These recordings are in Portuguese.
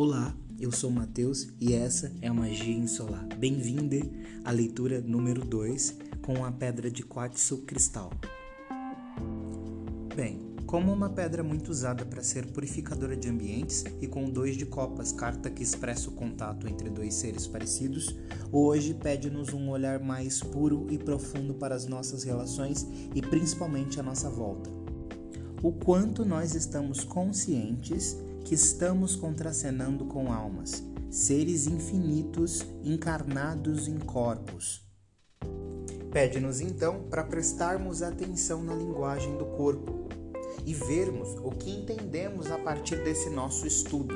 Olá, eu sou Matheus e essa é a Magia Insolar. Bem-vinda à leitura número 2 com a pedra de quartzo cristal. Bem, como uma pedra muito usada para ser purificadora de ambientes e com dois de copas, carta que expressa o contato entre dois seres parecidos, hoje pede-nos um olhar mais puro e profundo para as nossas relações e principalmente a nossa volta. O quanto nós estamos conscientes que estamos contracenando com almas, seres infinitos encarnados em corpos. Pede-nos então para prestarmos atenção na linguagem do corpo e vermos o que entendemos a partir desse nosso estudo.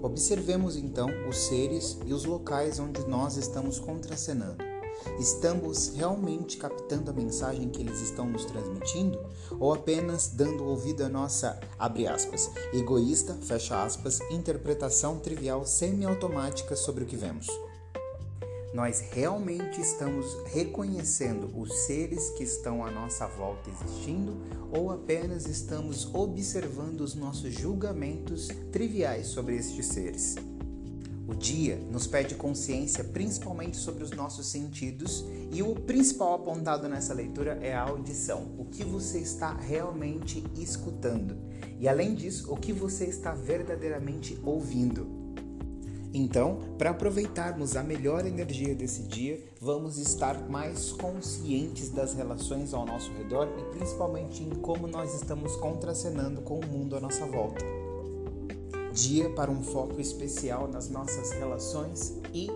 Observemos então os seres e os locais onde nós estamos contracenando. Estamos realmente captando a mensagem que eles estão nos transmitindo ou apenas dando ouvido à nossa, abre aspas, egoísta, fecha aspas, interpretação trivial semiautomática sobre o que vemos? Nós realmente estamos reconhecendo os seres que estão à nossa volta existindo ou apenas estamos observando os nossos julgamentos triviais sobre estes seres? O dia nos pede consciência principalmente sobre os nossos sentidos e o principal apontado nessa leitura é a audição, o que você está realmente escutando? E além disso, o que você está verdadeiramente ouvindo. Então, para aproveitarmos a melhor energia desse dia, vamos estar mais conscientes das relações ao nosso redor e principalmente em como nós estamos contracenando com o mundo à nossa volta dia para um foco especial nas nossas relações e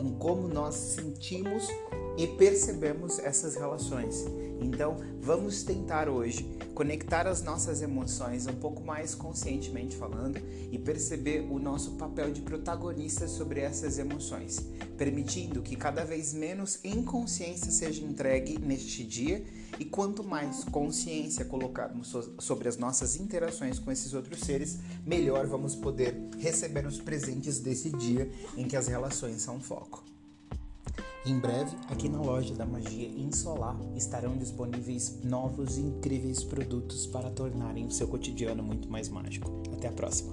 em como nós sentimos e percebemos essas relações. Então, vamos tentar hoje conectar as nossas emoções um pouco mais conscientemente falando e perceber o nosso papel de protagonista sobre essas emoções, permitindo que cada vez menos inconsciência seja entregue neste dia e quanto mais consciência colocarmos sobre as nossas interações com esses outros seres, melhor vamos poder receber os presentes desse dia em que as relações são foco. Em breve, aqui na loja da Magia Insolar estarão disponíveis novos e incríveis produtos para tornarem o seu cotidiano muito mais mágico. Até a próxima!